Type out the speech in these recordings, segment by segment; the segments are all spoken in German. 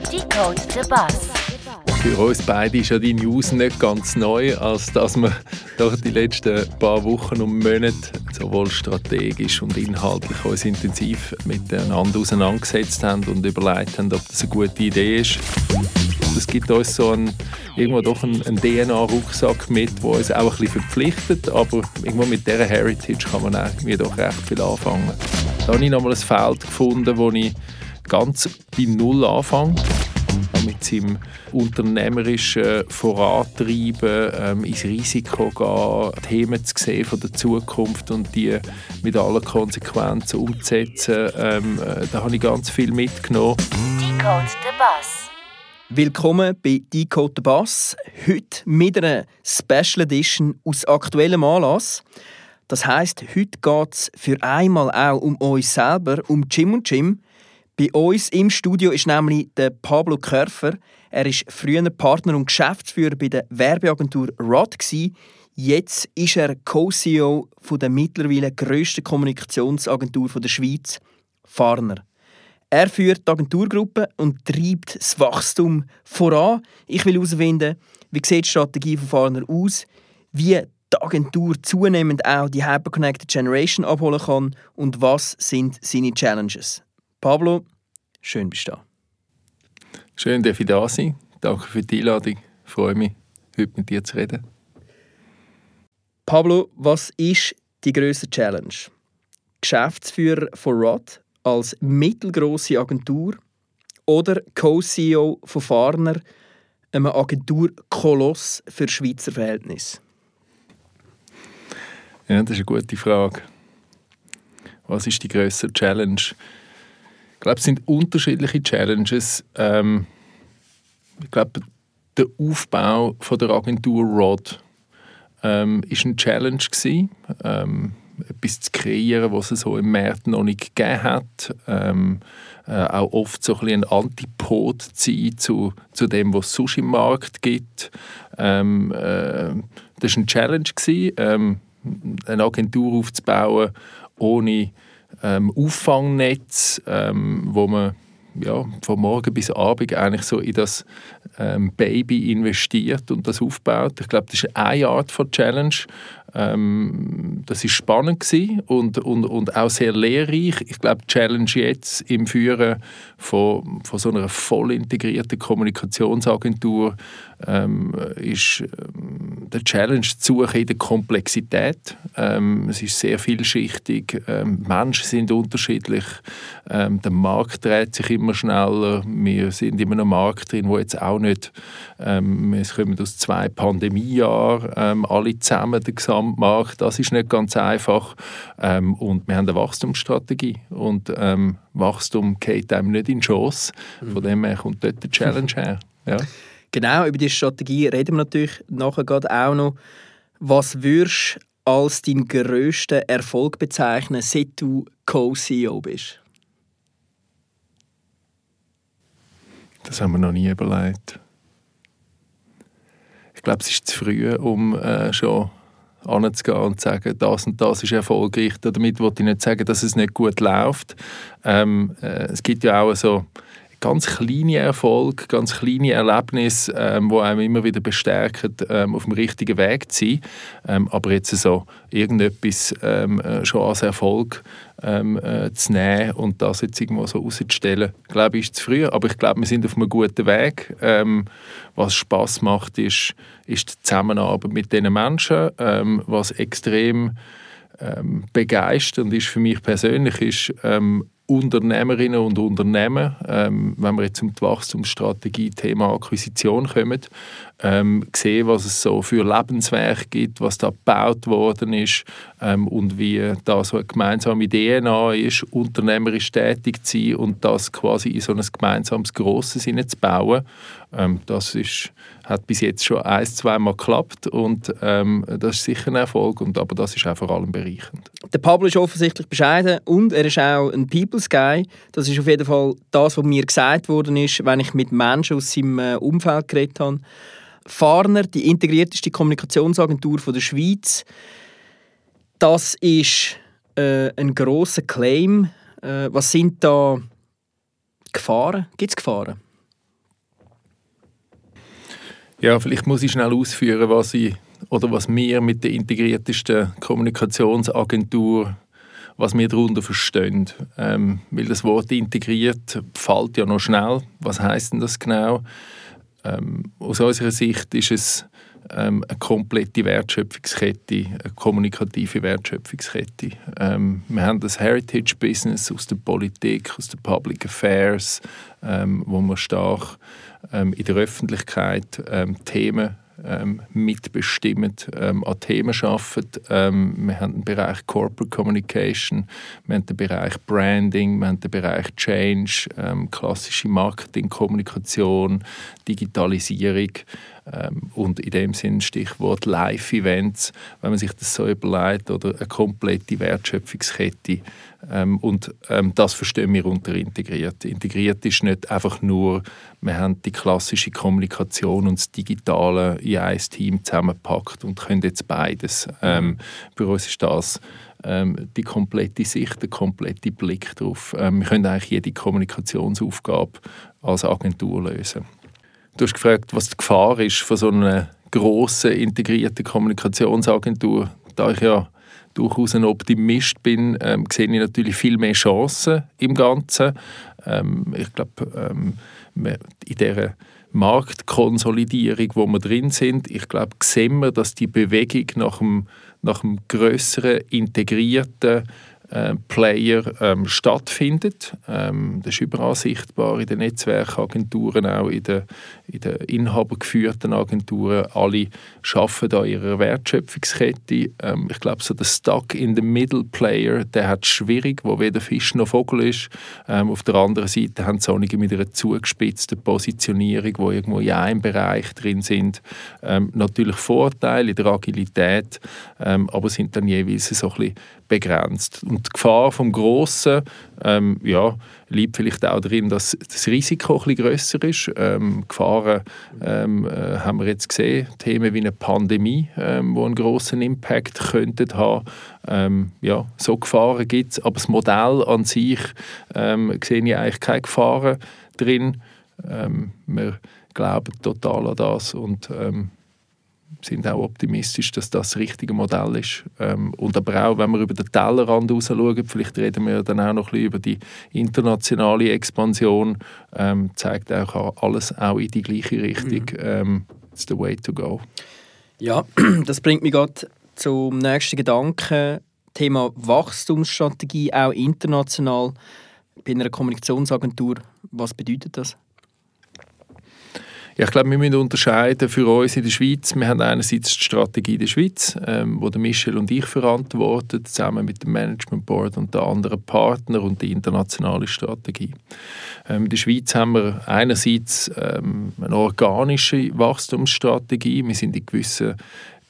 Decode the Bus. Für uns beide ist ja die News nicht ganz neu, als dass wir doch die letzten paar Wochen und Monate sowohl strategisch und inhaltlich uns intensiv miteinander auseinandergesetzt haben und überlegt haben, ob das eine gute Idee ist. Es gibt uns so einen, irgendwo doch einen, DNA-Rucksack mit, der uns auch ein bisschen verpflichtet, aber irgendwo mit dieser Heritage kann man irgendwie doch recht viel anfangen. Da habe ich nochmal ein Feld gefunden, wo ich ganz bei Null anfange mit seinem unternehmerischen Vorantreiben ähm, ins Risiko gehen, Themen zu sehen von der Zukunft und die mit allen Konsequenzen umzusetzen. Ähm, äh, da habe ich ganz viel mitgenommen. Decode the Bus. Willkommen bei Decode the Bass. Heute mit einer Special Edition aus aktuellem Anlass. Das heißt, heute geht es für einmal auch um uns selber, um Jim und Jim. Bei uns im Studio ist nämlich der Pablo Körfer. Er ist früher Partner und Geschäftsführer bei der Werbeagentur ROD. Jetzt ist er Co-CEO der mittlerweile grössten Kommunikationsagentur der Schweiz, Farner. Er führt die Agenturgruppe und treibt das Wachstum voran. Ich will herausfinden, wie sieht die Strategie von Farner aus, wie die Agentur zunehmend auch die Hyperconnected Generation abholen kann und was sind seine Challenges. Pablo, schön bist du da. Schön, dass ich da sein. Danke für die Einladung. Ich freue mich, heute mit dir zu reden. Pablo, was ist die grösste Challenge? Geschäftsführer von ROD als mittelgroße Agentur oder Co-CEO von Farner, einem Agenturkoloss für Schweizer Verhältnisse? Ja, das ist eine gute Frage. Was ist die grösste Challenge? Ich glaube, es sind unterschiedliche Challenges. Ähm, ich glaube, der Aufbau von der Agentur ROD ähm, ist ein Challenge gewesen, ähm, etwas zu kreieren, was es so im März noch nicht gegeben hat. Ähm, äh, auch oft so ein, ein Antipod zu sein zu, zu dem, was es sonst im Markt gibt. Ähm, äh, das war ein Challenge gewesen, ähm, eine Agentur aufzubauen ohne ähm, Auffangnetz, ähm, wo man ja, von morgen bis abend eigentlich so in das ähm, Baby investiert und das aufbaut. Ich glaube, das ist eine Art von Challenge. Ähm, das ist spannend und, und, und auch sehr lehrreich. Ich glaube, Challenge jetzt im Führen von, von so einer voll integrierten Kommunikationsagentur ähm, ist ähm, der Challenge zu suchen in der Komplexität. Ähm, es ist sehr vielschichtig. Ähm, Menschen sind unterschiedlich. Ähm, der Markt dreht sich immer schneller. Wir sind in einem Markt drin, wo jetzt auch nicht, ähm, wir kommen aus zwei Pandemiejahren, ähm, alle zusammen, der Gesamtmarkt. Das ist nicht ganz einfach. Ähm, und wir haben eine Wachstumsstrategie. Und ähm, Wachstum geht einem nicht in die Chance. Von dem her kommt dort die Challenge her. Ja. Genau, über diese Strategie reden wir natürlich nachher gerade auch noch. Was würdest du als deinen grössten Erfolg bezeichnen, seit du Co-CEO bist? Das haben wir noch nie überlegt. Ich glaube, es ist zu früh, um äh, schon anzugehen und zu sagen, das und das ist erfolgreich. Damit wollte ich nicht sagen, dass es nicht gut läuft. Ähm, äh, es gibt ja auch so ganz kleine Erfolge, ganz kleine Erlebnisse, ähm, die einem immer wieder bestärken, ähm, auf dem richtigen Weg zu sein. Ähm, aber jetzt so irgendetwas ähm, äh, schon als Erfolg ähm, äh, zu nehmen und das jetzt irgendwo so rauszustellen, glaube ich, ist zu früh. Aber ich glaube, wir sind auf einem guten Weg. Ähm, was Spaß macht, ist, ist die Zusammenarbeit mit diesen Menschen, ähm, was extrem ähm, begeisternd ist für mich persönlich, ist ähm, Unternehmerinnen und Unternehmen, ähm, wenn wir jetzt um die Wachstumsstrategie, Thema Akquisition kommen, ähm, sehen, was es so für Lebenswerke gibt, was da gebaut worden ist ähm, und wie da so eine gemeinsame DNA ist, unternehmerisch tätig zu sein und das quasi in so ein gemeinsames Grosses hineinzubauen. Ähm, das ist, hat bis jetzt schon ein, zweimal geklappt und ähm, das ist sicher ein Erfolg, und, aber das ist auch vor allem bereichernd. Der Pablo ist offensichtlich bescheiden und er ist auch ein People's Guy. Das ist auf jeden Fall das, was mir gesagt worden ist, wenn ich mit Menschen aus seinem äh, Umfeld geredet habe. Farner, die integrierteste Kommunikationsagentur der Schweiz. Das ist äh, ein großer Claim. Äh, was sind da Gefahren? Gibt es Gefahren? Ja, vielleicht muss ich schnell ausführen, was ich oder was wir mit der integriertesten Kommunikationsagentur was wir darunter verstehen. Ähm, weil das Wort integriert fällt ja noch schnell. Was heißt denn das genau? Ähm, aus unserer Sicht ist es ähm, eine komplette Wertschöpfungskette, eine kommunikative Wertschöpfungskette. Ähm, wir haben das Heritage-Business aus der Politik, aus den Public Affairs, ähm, wo wir stark ähm, in der Öffentlichkeit Themen ähm, mitbestimmen, ähm, an Themen arbeiten. Ähm, wir haben den Bereich Corporate Communication, wir haben den Bereich Branding, wir haben den Bereich Change, ähm, klassische Marketing, Kommunikation, Digitalisierung. Ähm, und in dem Sinn Stichwort Live-Events, wenn man sich das so überlegt, oder eine komplette Wertschöpfungskette. Ähm, und ähm, das verstehen wir unter integriert. Integriert ist nicht einfach nur, wir haben die klassische Kommunikation und das Digitale in ein Team zusammengepackt und können jetzt beides. Bei uns ist das die komplette Sicht, der komplette Blick darauf. Ähm, wir können eigentlich jede Kommunikationsaufgabe als Agentur lösen. Du hast gefragt, was die Gefahr ist von so einer grossen, integrierten Kommunikationsagentur. Da ich ja durchaus ein Optimist bin, ähm, sehe ich natürlich viel mehr Chancen im Ganzen. Ähm, ich glaube, ähm, in dieser Marktkonsolidierung, wo wir drin sind, ich glaube, sehen wir, dass die Bewegung nach einem, nach einem grösseren, integrierten äh, Player ähm, stattfindet. Ähm, das ist überall sichtbar in den Netzwerkagenturen, auch in den, in den inhabergeführten Agenturen. Alle arbeiten an ihrer Wertschöpfungskette. Ähm, ich glaube, so der Stuck-in-the-Middle-Player, der hat es schwierig, wo weder Fisch noch Vogel ist. Ähm, auf der anderen Seite haben sie einige mit einer zugespitzten Positionierung, wo irgendwo in einem Bereich drin sind. Ähm, natürlich Vorteile in der Agilität, ähm, aber sind dann jeweils so ein bisschen begrenzt. Und die Gefahr vom Grossen ähm, ja, liegt vielleicht auch darin, dass das Risiko bisschen grösser ist. Ähm, Gefahren ähm, äh, haben wir jetzt gesehen, Themen wie eine Pandemie, ähm, die einen grossen Impact könnten haben. Ähm, ja, so Gefahren gibt es, aber das Modell an sich ähm, sehe ich eigentlich keine Gefahren drin. Ähm, wir glauben total an das und ähm, sind auch optimistisch, dass das das richtige Modell ist. Ähm, und aber auch, wenn wir über den Tellerrand raus schauen, vielleicht reden wir dann auch noch ein bisschen über die internationale Expansion, ähm, zeigt auch alles auch in die gleiche Richtung. Mhm. Ähm, it's the way to go. Ja, das bringt mich gerade zum nächsten Gedanken. Thema Wachstumsstrategie, auch international bei einer Kommunikationsagentur. Was bedeutet das? Ja, ich glaube, wir müssen unterscheiden für uns in der Schweiz. Wir haben einerseits die Strategie der Schweiz, ähm, wo der Michel und ich verantworten, zusammen mit dem Management Board und den anderen Partnern und die internationale Strategie. Ähm, in der Schweiz haben wir einerseits ähm, eine organische Wachstumsstrategie. Wir sind in gewissen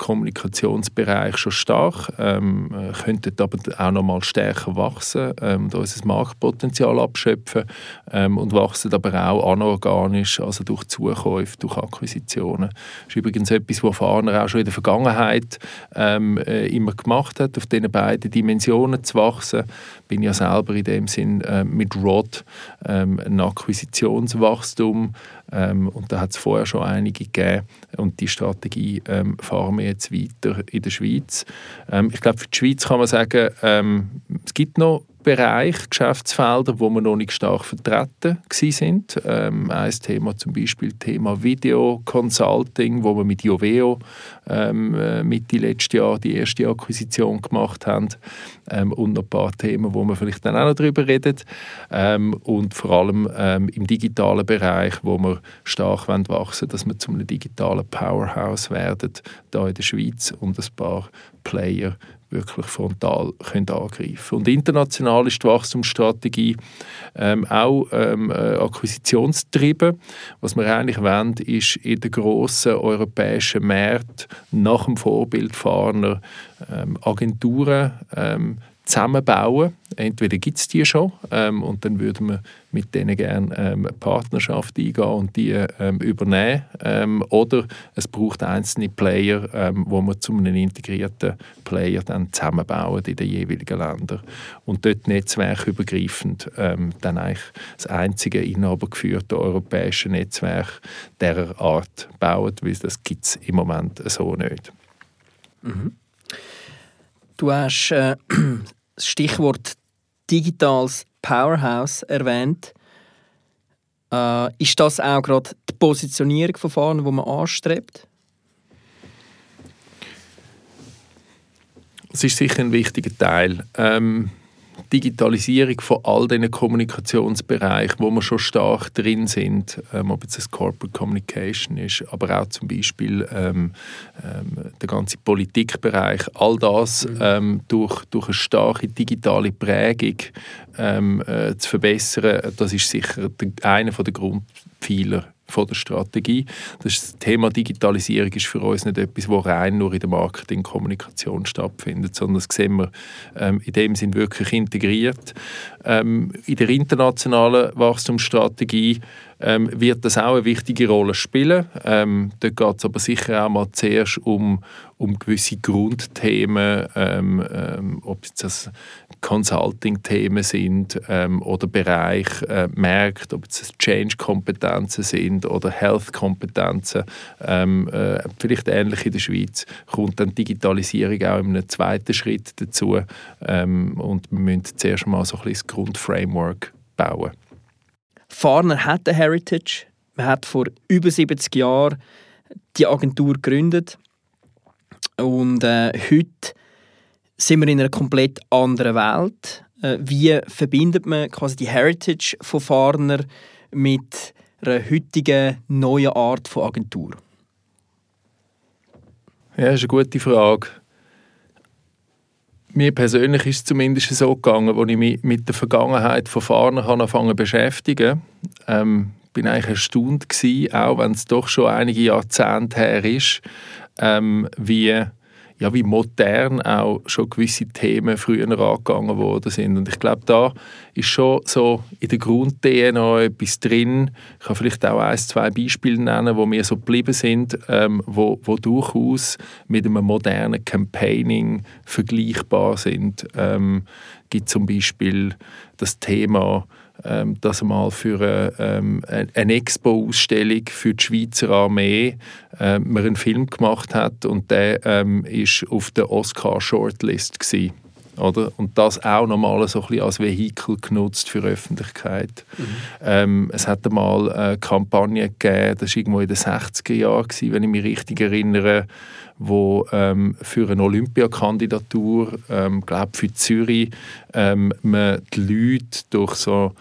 Kommunikationsbereich schon stark, ähm, äh, könnten aber auch noch mal stärker wachsen ähm, und unser Marktpotenzial abschöpfen ähm, und wachsen aber auch anorganisch, also durch Zukäufe, durch Akquisitionen. Das ist übrigens etwas, was Farner auch schon in der Vergangenheit ähm, äh, immer gemacht hat, auf diesen beiden Dimensionen zu wachsen. Bin ja selber in dem Sinn äh, mit ROD ähm, ein Akquisitionswachstum ähm, und da hat es vorher schon einige gegeben und die Strategie ähm, fahren wir jetzt weiter in der Schweiz. Ähm, ich glaube, für die Schweiz kann man sagen, ähm, es gibt noch Bereiche, Geschäftsfelder, wo wir noch nicht stark vertreten sind. Ähm, ein Thema zum Beispiel Thema Video Consulting, wo wir mit Joveo ähm, äh, Mitte letztes Jahr die erste Akquisition gemacht haben ähm, und noch ein paar Themen, wo wir vielleicht dann auch noch darüber reden ähm, und vor allem ähm, im digitalen Bereich, wo wir stark wachsen wollen, dass wir zu einem digitalen Powerhouse werden, da in der Schweiz und ein paar Player wirklich frontal können angreifen Und international ist die Wachstumsstrategie ähm, auch ähm, äh, akquisitionstrieben. Was wir eigentlich wollen, ist in den grossen europäischen Märkten nach dem Vorbild Farner ähm, Agenturen ähm, zusammenbauen. Entweder gibt es die schon ähm, und dann würden wir mit denen gerne ähm, eine Partnerschaft eingehen und die ähm, übernehmen. Ähm, oder es braucht einzelne Player, ähm, wo wir zu einem integrierten Player dann zusammenbauen in den jeweiligen Ländern. Und dort netzwerkübergreifend ähm, dann eigentlich das einzige inhabergeführte europäische Netzwerk dieser Art bauen, weil das gibt es im Moment so nicht. Mhm. Du hast äh, Stichwort digitales Powerhouse erwähnt. Äh, ist das auch gerade die Positionierung von Fahrern, die man anstrebt? Es ist sicher ein wichtiger Teil. Ähm, Digitalisierung von all diesen Kommunikationsbereichen, wo wir schon stark drin sind, ähm, ob es das Corporate Communication ist, aber auch zum Beispiel ähm, ähm, der ganze Politikbereich, all das mhm. ähm, durch, durch eine starke digitale Prägung ähm, äh, zu verbessern, das ist sicher der, einer der Grundpfeiler von der Strategie. Das Thema Digitalisierung ist für uns nicht etwas, das rein nur in der Marketingkommunikation stattfindet, sondern das sehen wir ähm, in dem Sinn wirklich integriert. Ähm, in der internationalen Wachstumsstrategie ähm, wird das auch eine wichtige Rolle spielen. Ähm, dort geht es aber sicher auch mal zuerst um, um gewisse Grundthemen, ähm, ähm ob es das Consulting-Themen sind ähm, oder Bereich äh, Märkte, ob es Change-Kompetenzen sind oder Health-Kompetenzen. Ähm, äh, vielleicht ähnlich in der Schweiz kommt dann Digitalisierung auch in einem zweiten Schritt dazu und wir müssen zuerst mal so ein bisschen das Grundframework bauen. Farner hat eine Heritage. Man hat vor über 70 Jahren die Agentur gegründet. Und äh, heute sind wir in einer komplett anderen Welt. Äh, wie verbindet man quasi die Heritage von Farner mit einer heutigen neuen Art von Agentur? Ja, das ist eine gute Frage mir persönlich ist es zumindest so gegangen, als ich mich mit der Vergangenheit von Fahnen angefangen beschäftigen. Ähm, bin eigentlich erstaunt gewesen, auch wenn es doch schon einige Jahrzehnte her ist, ähm, wie ja, wie modern auch schon gewisse Themen früher angegangen worden sind. Und ich glaube, da ist schon so in der Grund-DNA etwas drin. Ich kann vielleicht auch ein, zwei Beispiele nennen, wo mir so geblieben sind, ähm, wo, wo durchaus mit einem modernen Campaigning vergleichbar sind. Ähm, gibt zum Beispiel das Thema ähm, dass mal für eine, ähm, eine Expo-Ausstellung für die Schweizer Armee ähm, man einen Film gemacht hat und der ähm, ist auf der Oscar-Shortlist gewesen. Oder? Und das auch nochmal so ein bisschen als Vehikel genutzt für die Öffentlichkeit. Mhm. Ähm, es hat einmal eine Kampagne gegeben, das war irgendwo in den 60er Jahren, wenn ich mich richtig erinnere, wo ähm, für eine Olympiakandidatur, ähm, glaube für Zürich, ähm, man die Leute durch so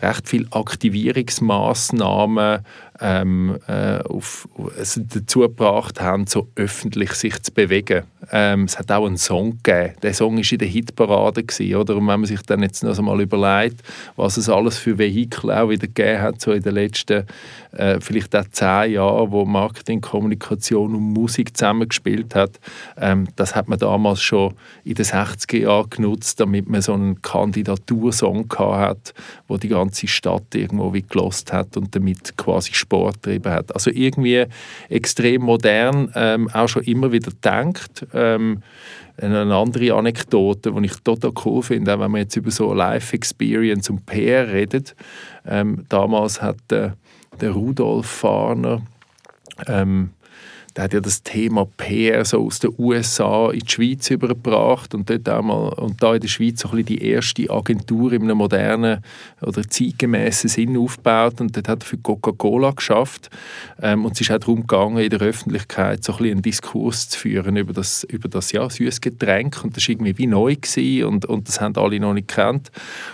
recht viele Aktivierungsmaßnahmen ähm, äh, auf, also dazu gebracht haben, so öffentlich sich zu bewegen. Ähm, es hat auch einen Song gegeben. Der Song war in der Hitparade. Gewesen, oder? Und wenn man sich dann jetzt noch einmal überlegt, was es alles für Vehikel auch wieder gegeben hat, so in den letzten äh, vielleicht auch zehn Jahren, wo Marketing, Kommunikation und Musik zusammengespielt hat, ähm, das hat man damals schon in den 60er Jahren genutzt, damit man so einen Kandidatursong hat, wo die ganze Stadt irgendwo wie gelost hat und damit quasi Sport getrieben hat. Also irgendwie extrem modern, ähm, auch schon immer wieder denkt. Ähm, eine andere Anekdote, die ich total cool finde, auch wenn man jetzt über so Life Experience und PR redet. Ähm, damals hat der, der Rudolf Fahner ähm, der hat ja das Thema PR so aus den USA in die Schweiz übergebracht und dort auch mal, und da in der Schweiz so ein bisschen die erste Agentur in einem modernen oder zeitgemäßen Sinn aufgebaut und dort hat er für Coca-Cola geschafft. Ähm, und es ist auch darum gegangen, in der Öffentlichkeit so ein bisschen einen Diskurs zu führen über das, über das ja, Getränk und das war irgendwie wie neu und, und das haben alle noch nicht gekannt.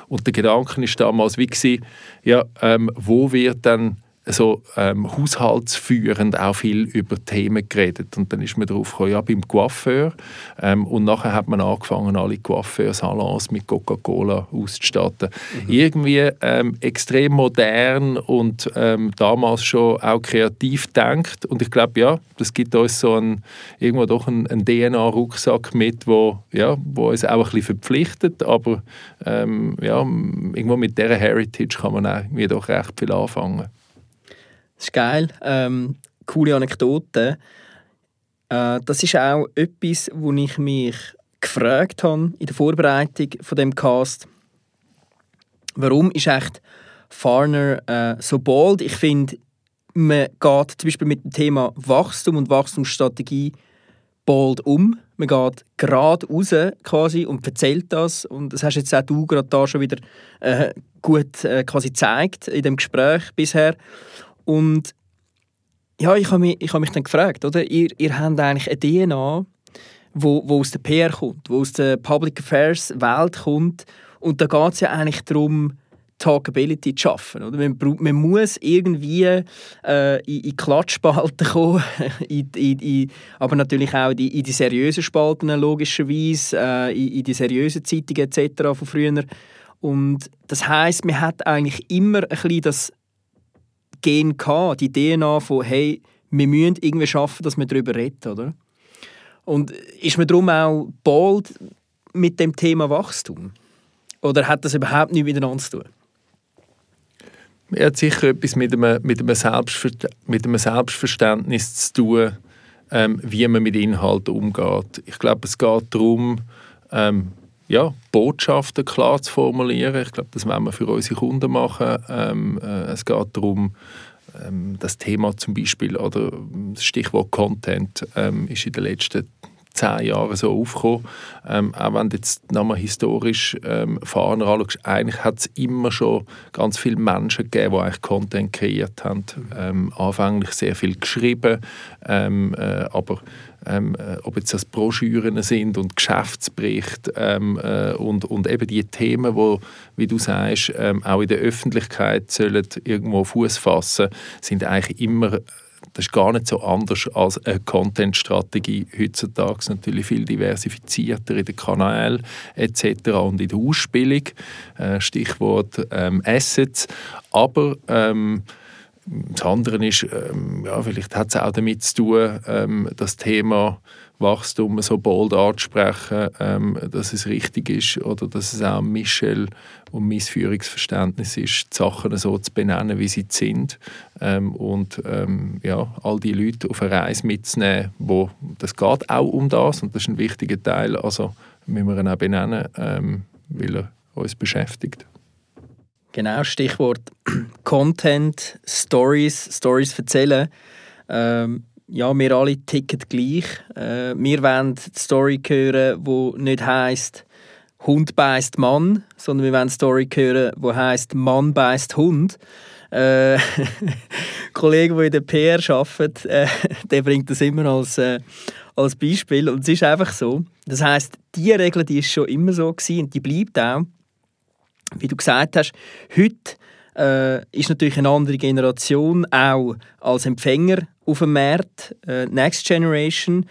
Und der Gedanke ist damals wie gewesen, ja, ähm, wo wird dann so ähm, haushaltsführend auch viel über Themen geredet. Und dann ist man darauf gekommen, ja, beim Coiffeur. Ähm, und nachher hat man angefangen, alle Coiffeur-Salons mit Coca-Cola auszustatten. Mhm. Irgendwie ähm, extrem modern und ähm, damals schon auch kreativ denkt. Und ich glaube, ja, das gibt uns so ein, irgendwo doch einen, einen DNA-Rucksack mit, wo, ja, wo uns auch ein bisschen verpflichtet. Aber ähm, ja, irgendwo mit dieser Heritage kann man auch irgendwie doch recht viel anfangen. Das ist geil. Ähm, coole Anekdote. Äh, das ist auch etwas, wo ich mich gefragt habe in der Vorbereitung von dem Cast. Warum ist echt Farner äh, so bold? Ich finde, man geht zum Beispiel mit dem Thema Wachstum und Wachstumsstrategie bold um. Man geht gerade raus quasi und erzählt das. Und das hast jetzt auch du gerade da schon wieder äh, gut äh, quasi gezeigt in dem Gespräch bisher. Und ja, ich habe mich, ich hab mich dann gefragt, oder? Ihr, ihr habt eigentlich eine DNA, wo, wo aus der PR kommt, wo aus der Public Affairs Welt kommt. Und da geht es ja eigentlich darum, Talkability zu schaffen. Oder? Man, man muss irgendwie äh, in, in Klatschspalten kommen, in, in, in, aber natürlich auch in, in die seriösen Spalten logischerweise, äh, in, in die seriösen Zeitungen etc. von früher. Und das heißt, man hat eigentlich immer ein bisschen das Gen gehabt, die DNA von hey, wir müssen irgendwie schaffen, dass wir darüber reden, oder? Und ist man darum auch bold mit dem Thema Wachstum? Oder hat das überhaupt nichts miteinander zu tun? Er hat sicher etwas mit einem, mit einem, Selbstver mit einem Selbstverständnis zu tun, ähm, wie man mit Inhalten umgeht. Ich glaube, es geht darum, ähm, ja, Botschaften klar zu formulieren. Ich glaube, das werden wir für unsere Kunden machen. Ähm, äh, es geht darum, ähm, das Thema zum Beispiel oder das Stichwort Content ähm, ist in den letzten zehn Jahren so aufgekommen. Ähm, auch wenn du jetzt nochmal historisch ähm, Fahrer anschaust, eigentlich hat es immer schon ganz viele Menschen gegeben, die eigentlich Content kreiert haben. Ähm, anfänglich sehr viel geschrieben, ähm, äh, aber ähm, äh, ob jetzt das Broschüren sind und Geschäftsberichte ähm, äh, und, und eben die Themen, wo, wie du sagst, ähm, auch in der Öffentlichkeit sollen irgendwo Fuß fassen, sind eigentlich immer das ist gar nicht so anders als eine Content-Strategie heutzutage. Natürlich viel diversifizierter in den Kanälen etc. und in der Ausspielung. Äh, Stichwort ähm, Assets. Aber ähm, das andere ist, ähm, ja, vielleicht hat es auch damit zu tun, ähm, das Thema Wachstum so bold anzusprechen, ähm, dass es richtig ist oder dass es auch Michel und mein Führungsverständnis ist, die Sachen so zu benennen, wie sie sind ähm, und ähm, ja, all die Leute auf eine Reise mitzunehmen, wo das geht auch um das und das ist ein wichtiger Teil, also müssen wir ihn auch benennen, ähm, weil er uns beschäftigt. Genau, Stichwort Content, Stories, Stories erzählen. Ähm, ja, wir alle ticken gleich. Äh, wir wollen die Story hören, die nicht heisst Hund beißt Mann, sondern wir wollen eine Story hören, die heisst Mann beißt Hund. Äh, Kollege, der in der PR arbeitet, äh, der bringt das immer als, äh, als Beispiel. Und es ist einfach so. Das heißt, die Regel die ist schon immer so gewesen und die bleibt auch. Wie du gesagt hast, heute äh, ist natürlich eine andere Generation auch als Empfänger auf dem Markt, äh, Next Generation.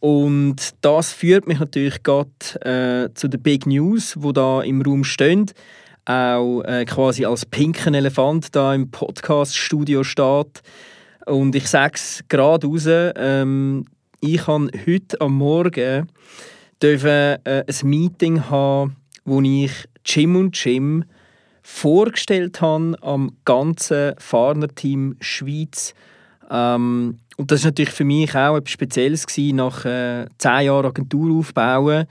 Und das führt mich natürlich gerade äh, zu den Big News, wo da im Raum stehen. Auch äh, quasi als pinken Elefant da im Podcast-Studio steht. Und ich sage es gerade raus, ähm, ich habe heute am Morgen dürfen, äh, ein Meeting haben, wo ich Jim und Jim vorgestellt habe am ganzen Fahrerteam Schweiz. Ähm, und das ist natürlich für mich auch etwas Spezielles gewesen, nach äh, zehn Jahren Agentur aufbauen.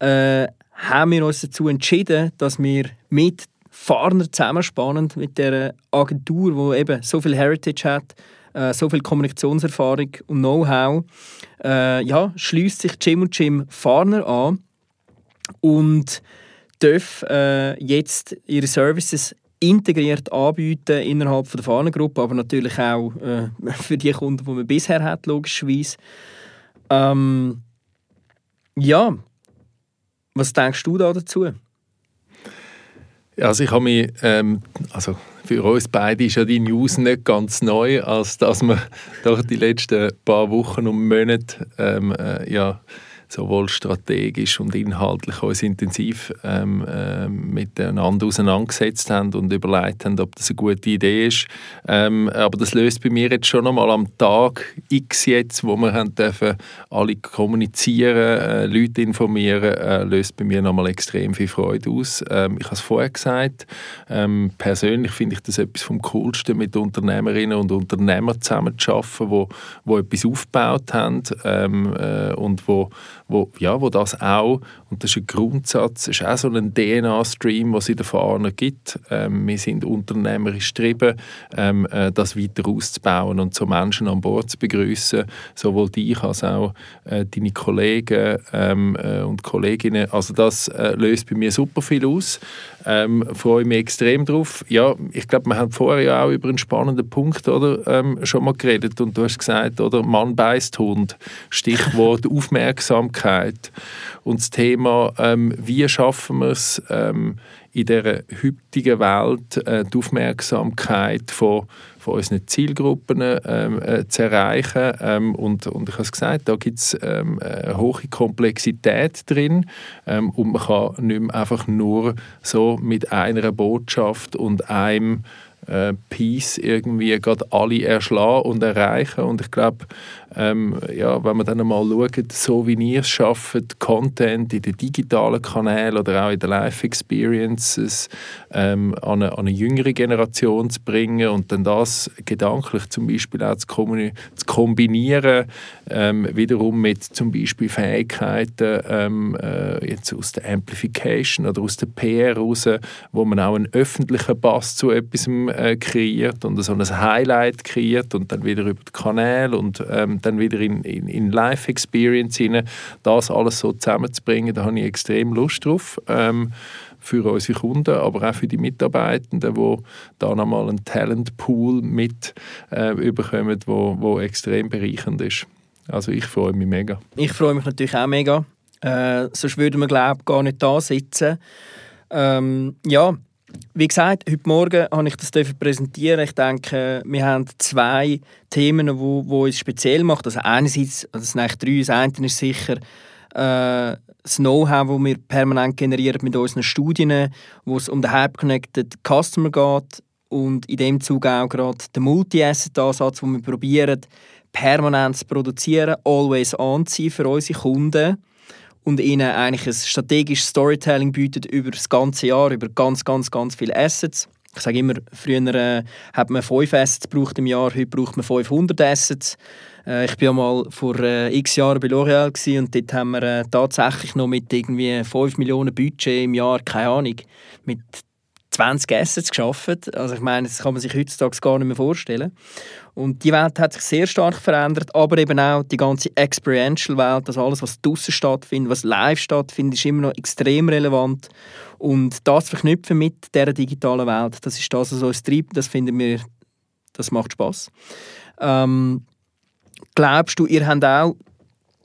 Äh, haben wir uns dazu entschieden, dass wir mit Fahrern zusammenspannen, mit der Agentur, die eben so viel Heritage hat, äh, so viel Kommunikationserfahrung und Know-how, äh, ja, schließt sich Jim und Jim Farner an und dürfen äh, jetzt ihre Services integriert anbieten innerhalb von der Fahnengruppe, aber natürlich auch äh, für die Kunden, die man bisher hat, logischerweise. Ähm, ja, was denkst du da dazu? Also ich habe mich, ähm, also für uns beide ist ja die News nicht ganz neu, als dass wir durch die letzten paar Wochen und Monate ähm, äh, ja, sowohl strategisch und inhaltlich uns intensiv ähm, äh, miteinander auseinandergesetzt haben und überlegt haben, ob das eine gute Idee ist. Ähm, aber das löst bei mir jetzt schon einmal am Tag X jetzt, wo wir haben dürfen, alle kommunizieren, äh, Leute informieren, äh, löst bei mir nochmal extrem viel Freude aus. Ähm, ich habe es vorher gesagt, ähm, persönlich finde ich das etwas vom Coolsten, mit Unternehmerinnen und Unternehmern zusammen zu arbeiten, wo, wo etwas aufgebaut haben ähm, äh, und wo wo, ja, wo das auch, und das ist ein Grundsatz, ist auch so ein DNA-Stream, was es in der Fahne gibt. Ähm, wir sind unternehmerisch getrieben, ähm, äh, das weiter auszubauen und so Menschen an Bord zu begrüßen, sowohl dich als auch äh, deine Kollegen ähm, äh, und Kolleginnen. Also das äh, löst bei mir super viel aus. Ähm, freue mich extrem drauf. Ja, ich glaube, wir haben vorher ja auch über einen spannenden Punkt oder, ähm, schon mal geredet und du hast gesagt, oder Mann beißt Hund. Stichwort Aufmerksamkeit. Und das Thema, ähm, wie schaffen wir es ähm, in dieser heutigen Welt, äh, die Aufmerksamkeit von von unseren Zielgruppen ähm, äh, zu erreichen. Ähm, und, und ich habe es gesagt, da gibt es ähm, eine hohe Komplexität drin ähm, und man kann nicht mehr einfach nur so mit einer Botschaft und einem äh, Piece irgendwie gerade alle erschlagen und erreichen. Und ich glaube, ähm, ja, wenn man dann mal schaut, so wie ihr es schafft, Content in den digitalen Kanälen oder auch in den Live-Experiences ähm, an, eine, an, eine, jüngere Generation zu bringen und dann das gedanklich zum Beispiel auch zu, kombinieren, ähm, wiederum mit zum Beispiel Fähigkeiten ähm, äh, jetzt aus der Amplification oder aus der PR raus, wo man auch einen öffentlichen Pass zu etwas äh, kreiert und so ein Highlight kreiert und dann wieder über die Kanäle und ähm, dann wieder in, in, in Live-Experience hinein, das alles so zusammenzubringen, da habe ich extrem Lust drauf. Ähm, für unsere Kunden, aber auch für die Mitarbeitenden, die da nochmal einen Talentpool mit äh, überkommen, wo, wo extrem bereichernd ist. Also ich freue mich mega. Ich freue mich natürlich auch mega. Äh, sonst würden wir, glaube ich, gar nicht da sitzen. Ähm, ja, wie gesagt, heute Morgen habe ich das präsentieren. Ich denke, wir haben zwei Themen, die wo, wo uns speziell machen. Also einerseits, also es sind eigentlich drei. Das eine ist sicher äh, das Know-how, das wir permanent generieren mit unseren Studien, wo es um den Hype-Connected Customer geht und in dem Zuge auch gerade den Multi-Asset-Ansatz, den wir probieren, permanent zu produzieren, always on zu sein für unsere Kunden und ihnen eigentlich ein strategisches Storytelling bietet über das ganze Jahr, über ganz, ganz, ganz viele Assets. Ich sage immer, früher äh, hat man fünf Assets gebraucht im Jahr, heute braucht man 500 Assets. Äh, ich war mal vor äh, x Jahren bei L'Oréal und dort haben wir äh, tatsächlich noch mit irgendwie 5 Millionen Budget im Jahr, keine Ahnung, mit 20 Assets geschafft. Also ich meine, das kann man sich heutzutage gar nicht mehr vorstellen. Und die Welt hat sich sehr stark verändert, aber eben auch die ganze Experiential-Welt, also alles, was draußen stattfindet, was live stattfindet, ist immer noch extrem relevant. Und das verknüpfen mit der digitalen Welt, das ist das, was uns treibt, das finden wir, das macht Spaß. Ähm, glaubst du, ihr habt auch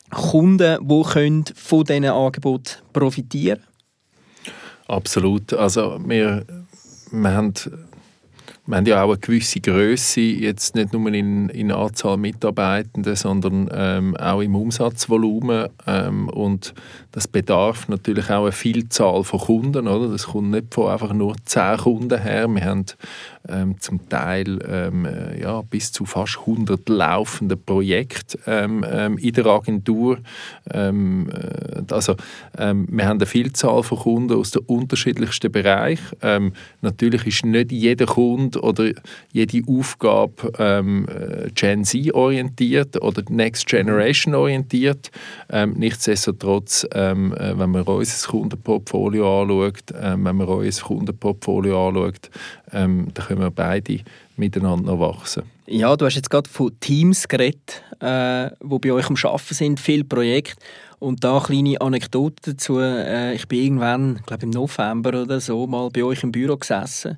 Kunden, die von diesen Angeboten profitieren können? Absolut. Also wir, wir haben wir haben ja auch eine gewisse Größe, jetzt nicht nur in, in Anzahl Mitarbeitenden, sondern ähm, auch im Umsatzvolumen. Ähm, und das bedarf natürlich auch eine Vielzahl von Kunden. Oder? Das kommt nicht von einfach nur zehn Kunden her. Wir haben ähm, zum Teil ähm, äh, ja, bis zu fast 100 laufende Projekte ähm, ähm, in der Agentur. Ähm, äh, also, wir haben eine Vielzahl von Kunden aus den unterschiedlichsten Bereichen. Natürlich ist nicht jeder Kunde oder jede Aufgabe äh, Gen Z orientiert oder Next Generation orientiert. nichtsdestotrotz, wenn man unser Kundenportfolio anschaut, wenn man unser Kundenportfolio anschaut, ähm, da können wir beide miteinander wachsen. Ja, du hast jetzt gerade von Teams geredet, äh, die bei euch am Arbeiten sind, viele Projekte. Und da eine kleine Anekdote dazu. Äh, ich bin irgendwann, glaube im November oder so, mal bei euch im Büro gesessen.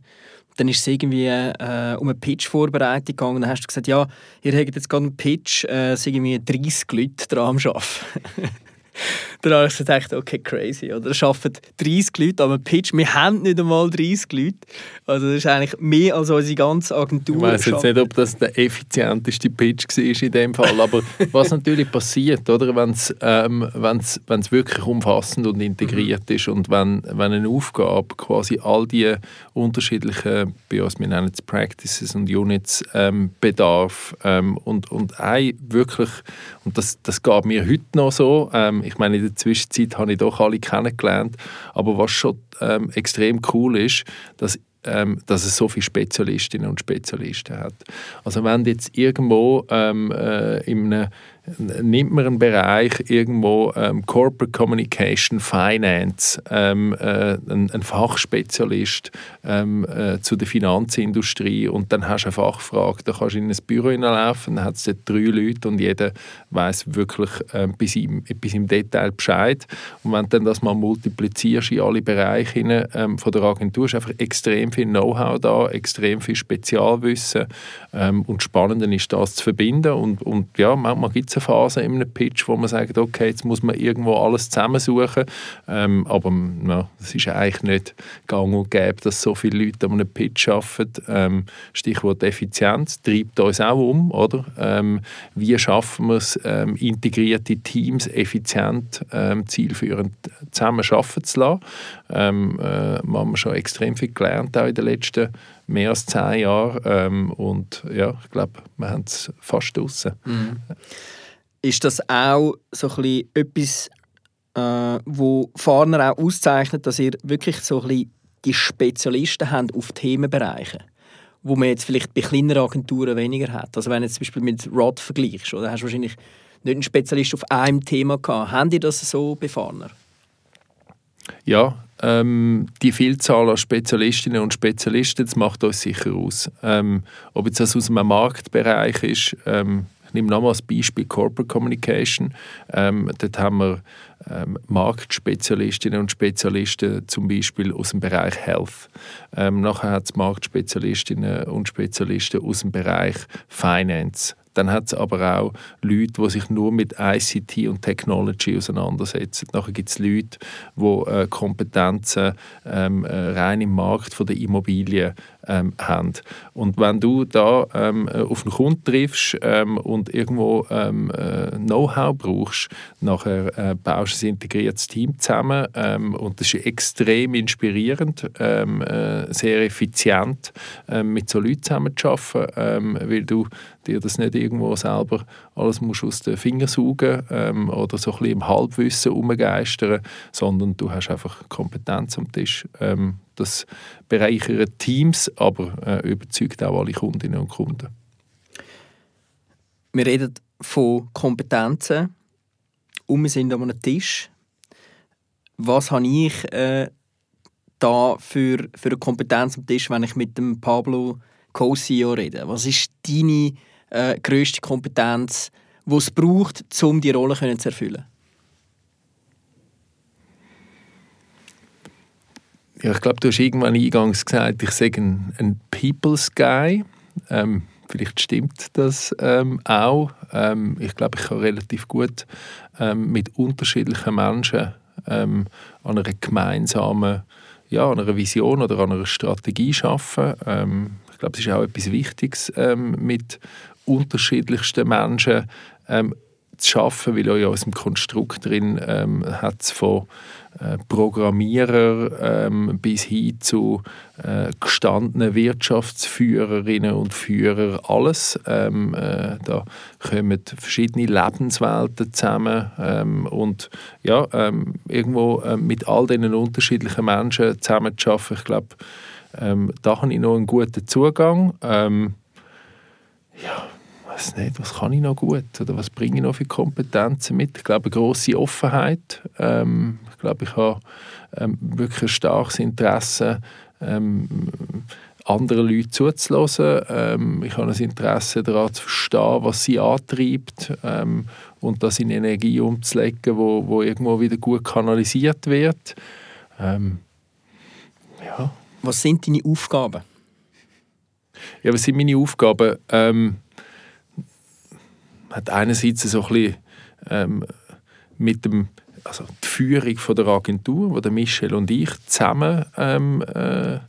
Dann ist es irgendwie äh, um eine Pitch-Vorbereitung gegangen. Dann hast du gesagt, ja, ihr habt jetzt gerade einen Pitch, äh, sind irgendwie 30 Leute dran am Arbeiten. dann habe ich so gedacht, okay, crazy. Oder es arbeiten 30 Leute an einem Pitch. Wir haben nicht einmal 30 Leute. Also das ist eigentlich mehr als unsere ganze Agentur. Ich weiß jetzt nicht, ob das der effizienteste Pitch war in dem Fall, aber was natürlich passiert, oder, wenn es ähm, wenn's, wenn's wirklich umfassend und integriert ist und wenn, wenn eine Aufgabe quasi all die unterschiedlichen, bei uns, wir nennen es Practices und Units, ähm, bedarf ähm, und, und ein wirklich, und das, das geht mir heute noch so, ähm, ich meine, in der Zwischenzeit habe ich doch alle kennengelernt, aber was schon ähm, extrem cool ist, dass ähm, dass es so viele Spezialistinnen und Spezialisten hat. Also wenn jetzt irgendwo ähm, äh, in einem nimmt man einen Bereich irgendwo ähm, Corporate Communication, Finance, ähm, äh, ein, ein, Fachspezialist ähm, äh, zu der Finanzindustrie und dann hast du eine Fachfrage, da kannst du in ein Büro hineinlaufen, dann hat es dort drei Leute und jeder weiß wirklich äh, bis, im, bis im Detail Bescheid. Und wenn du dann das mal multiplizierst in alle Bereiche hinein, ähm, von der Agentur, ist einfach extrem viel Know-how da, extrem viel Spezialwissen ähm, und spannend ist das zu verbinden. Und, und ja, manchmal gibt es eine Phase in einem Pitch, wo man sagt, okay, jetzt muss man irgendwo alles zusammensuchen. Ähm, aber ja, es ist eigentlich nicht gang und gäbe, dass so viele Leute an einem Pitch arbeiten. Ähm, Stichwort Effizienz treibt uns auch um, oder? Ähm, wie schaffen wir es, ähm, integrierte Teams effizient, ähm, zielführend zusammen zu lassen? Ähm, äh, wir haben schon extrem viel gelernt auch in den letzten mehr als zehn Jahren ähm, und ja, ich glaube, wir haben es fast draussen. Mhm. Ist das auch so ein etwas, äh, wo Farner auch auszeichnet, dass ihr wirklich so ein die Spezialisten habt auf Themenbereiche? wo man jetzt vielleicht bei kleineren Agenturen weniger hat. Also wenn du zum Beispiel mit Rod vergleichst, oder hast du wahrscheinlich nicht einen Spezialist auf einem Thema gehabt. Haben die das so befahren? Ja, ähm, die Vielzahl an Spezialistinnen und Spezialisten, das macht uns sicher aus. Ähm, ob jetzt das aus einem Marktbereich ist, ähm, ich nehme nochmal das Beispiel Corporate Communication. Ähm, dort haben wir ähm, Marktspezialistinnen und Spezialisten zum Beispiel aus dem Bereich Health. Ähm, nachher hat es Marktspezialistinnen und Spezialisten aus dem Bereich Finance. Dann hat es aber auch Leute, die sich nur mit ICT und Technology auseinandersetzen. Nachher gibt es Leute, die äh, Kompetenzen ähm, äh, rein im Markt von der Immobilien ähm, haben. Und wenn du da ähm, auf einen Kunden triffst ähm, und irgendwo ähm, äh, Know-how brauchst, nachher äh, baust du ein integriertes Team zusammen ähm, und das ist extrem inspirierend, ähm, äh, sehr effizient mit so Leuten zusammenzuarbeiten, weil du dir das nicht irgendwo selber alles musst aus den Fingern saugen ähm, oder so ein bisschen im Halbwissen umgeistern, sondern du hast einfach Kompetenz am Tisch. Ähm, das bereichert Teams, aber äh, überzeugt auch alle Kundinnen und Kunden. Wir reden von Kompetenzen und wir sind an einem Tisch. Was habe ich äh, da für, für eine Kompetenz am Tisch, wenn ich mit dem Pablo Co-CEO rede? Was ist deine äh, grösste Kompetenz, die es braucht, um die Rolle zu erfüllen? Ja, ich glaube, du hast irgendwann eingangs gesagt, ich sage ein, ein People's Guy. Ähm, vielleicht stimmt das ähm, auch. Ähm, ich glaube, ich kann relativ gut ähm, mit unterschiedlichen Menschen ähm, an einer gemeinsamen ja, an einer Vision oder an einer Strategie arbeiten. Ähm, ich glaube, es ist auch etwas Wichtiges, mit unterschiedlichsten Menschen zu schaffen, weil auch in unserem Konstrukt drin ähm, hat von äh, Programmierer ähm, bis hin zu äh, gestandenen Wirtschaftsführerinnen und Führer alles. Ähm, äh, da kommen verschiedene Lebenswelten zusammen ähm, und ja, ähm, irgendwo äh, mit all diesen unterschiedlichen Menschen zusammen zu arbeiten, ich glaube, ähm, da habe ich noch einen guten Zugang. Ähm, ja, weiß nicht, was kann ich noch gut oder was bringe ich noch für Kompetenzen mit? Ich glaube, eine grosse Offenheit. Ähm, ich glaube, ich habe ähm, wirklich ein starkes Interesse, ähm, andere Leute zuzulassen. Ähm, ich habe ein Interesse daran zu verstehen, was sie antreibt ähm, und das in Energie umzulegen, wo, wo irgendwo wieder gut kanalisiert wird. Ähm, ja. Was sind deine Aufgaben? Ja, was sind meine Aufgaben? Ähm, hat einerseits so ein bisschen, ähm, mit dem also die Führung von der Agentur, wo der Michel und ich zusammen ähm, äh,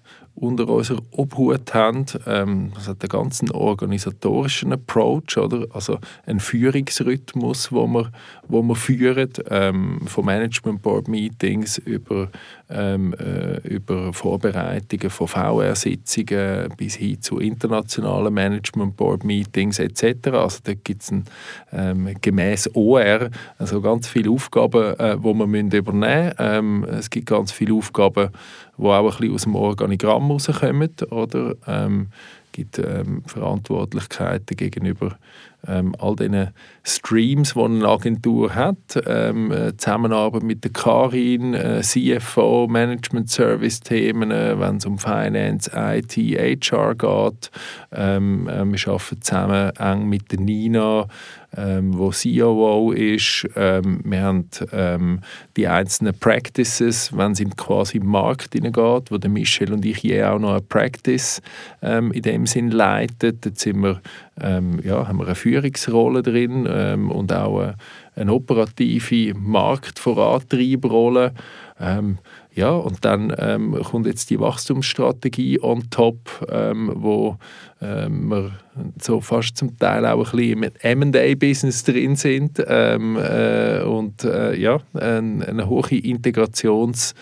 unter unserer Obhut haben. Ähm, das hat einen ganzen organisatorischen Approach, oder? also einen Führungsrhythmus, wo wir, wo wir führen, ähm, von Management Board Meetings über, ähm, äh, über Vorbereitungen von VR-Sitzungen bis hin zu internationalen Management Board Meetings etc. Also da gibt es ähm, gemäß OR also ganz viele Aufgaben, äh, die wir müssen übernehmen. Ähm, es gibt ganz viele Aufgaben, die auch ein bisschen aus dem Organigramm rauskommen. Oder ähm, gibt ähm, Verantwortlichkeiten gegenüber ähm, all diesen Streams, die eine Agentur hat. Ähm, äh, Zusammenarbeit mit der Karin, äh, CFO, Management Service Themen, äh, wenn es um Finance, IT, HR geht. Ähm, äh, wir arbeiten zusammen eng mit der Nina, ähm, wo COO ist. Ähm, wir haben ähm, die einzelnen Practices, wenn es in quasi im Markt hineingeht, wo der Michel und ich je auch noch eine Practice ähm, in dem Sinn leiten. Dort sind ähm, ja, haben wir eine Führungsrolle drin ähm, und auch eine, eine operative Marktvorantreiberrolle. Ähm, ja, und dann ähm, kommt jetzt die Wachstumsstrategie on top, ähm, wo ähm, wir so fast zum Teil auch ein bisschen im M&A-Business drin sind ähm, äh, und äh, ja, eine, eine hohe Integrations-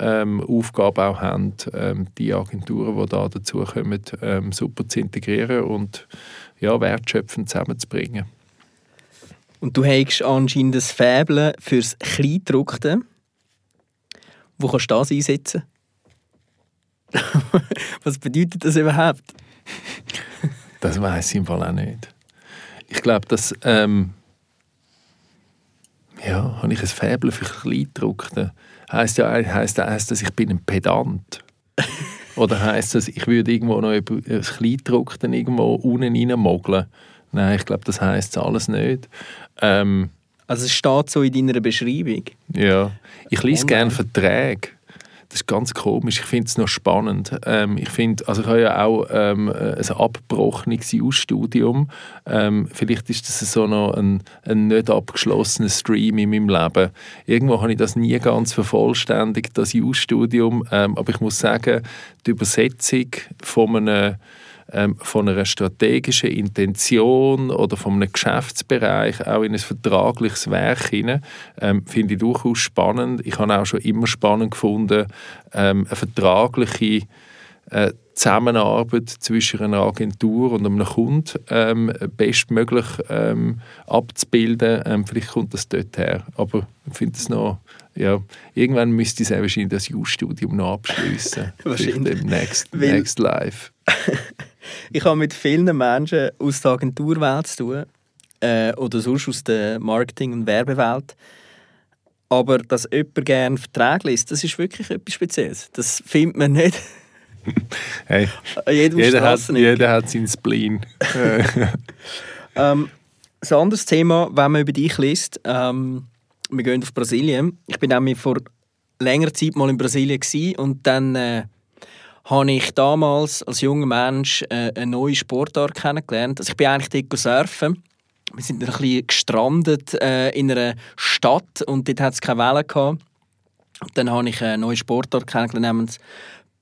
ähm, Aufgabe auch haben, ähm, die Agenturen, die da dazu kommen, ähm, super zu integrieren und ja, wertschöpfend zusammenzubringen. Und du hast anscheinend das Fäble fürs Kleindruckte. Wo kannst du das einsetzen? Was bedeutet das überhaupt? das weiß ich im Fall auch nicht. Ich glaube, dass ähm, ja, habe ich ein Faible für Kleindruckte. Heißt ja, heißt heißt dass ich bin ein Pedant. Oder heißt das, ich würde irgendwo noch das Kleindruckte irgendwo unten reinmogeln? Nein, ich glaube, das heißt alles nicht. Ähm, also es steht so in deiner Beschreibung. Ja, ich lese gerne Verträge. Das ist ganz komisch. Ich finde es noch spannend. Ähm, ich finde, also ich habe ja auch ähm, ein abgebrochenes EU-Studium. Ähm, vielleicht ist das so noch ein, ein nicht abgeschlossener Stream in meinem Leben. Irgendwo habe ich das nie ganz vervollständigt, das EU-Studium. Ähm, aber ich muss sagen, die Übersetzung von einem ähm, von einer strategischen Intention oder von einem Geschäftsbereich auch in ein vertragliches Werk hinein, ähm, finde ich durchaus spannend. Ich habe auch schon immer spannend gefunden, ähm, eine vertragliche äh, Zusammenarbeit zwischen einer Agentur und einem Kunden ähm, bestmöglich ähm, abzubilden. Ähm, vielleicht kommt das dort her. Aber ich finde es noch, ja, irgendwann müsste ich wahrscheinlich das Jus-Studium noch abschließen. wahrscheinlich. Im Next, Next Life. ich habe mit vielen Menschen aus der Agenturwelt zu tun äh, oder sonst aus der Marketing- und Werbewelt. Aber dass jemand gerne Verträge liest, das ist wirklich etwas Spezielles. Das findet man nicht. Hey, jeder, hat, jeder hat seinen Spleen. ähm, ein anderes Thema, wenn man über dich liest, ähm, wir gehen auf Brasilien. Ich bin nämlich vor längerer Zeit mal in Brasilien und dann äh, habe ich damals als junger Mensch äh, eine neue Sportart kennengelernt. Also ich bin eigentlich dort surfen. Wir sind ein bisschen gestrandet äh, in einer Stadt und dort hat es keine Wellen gehabt. Und dann habe ich eine neue Sportart kennengelernt namens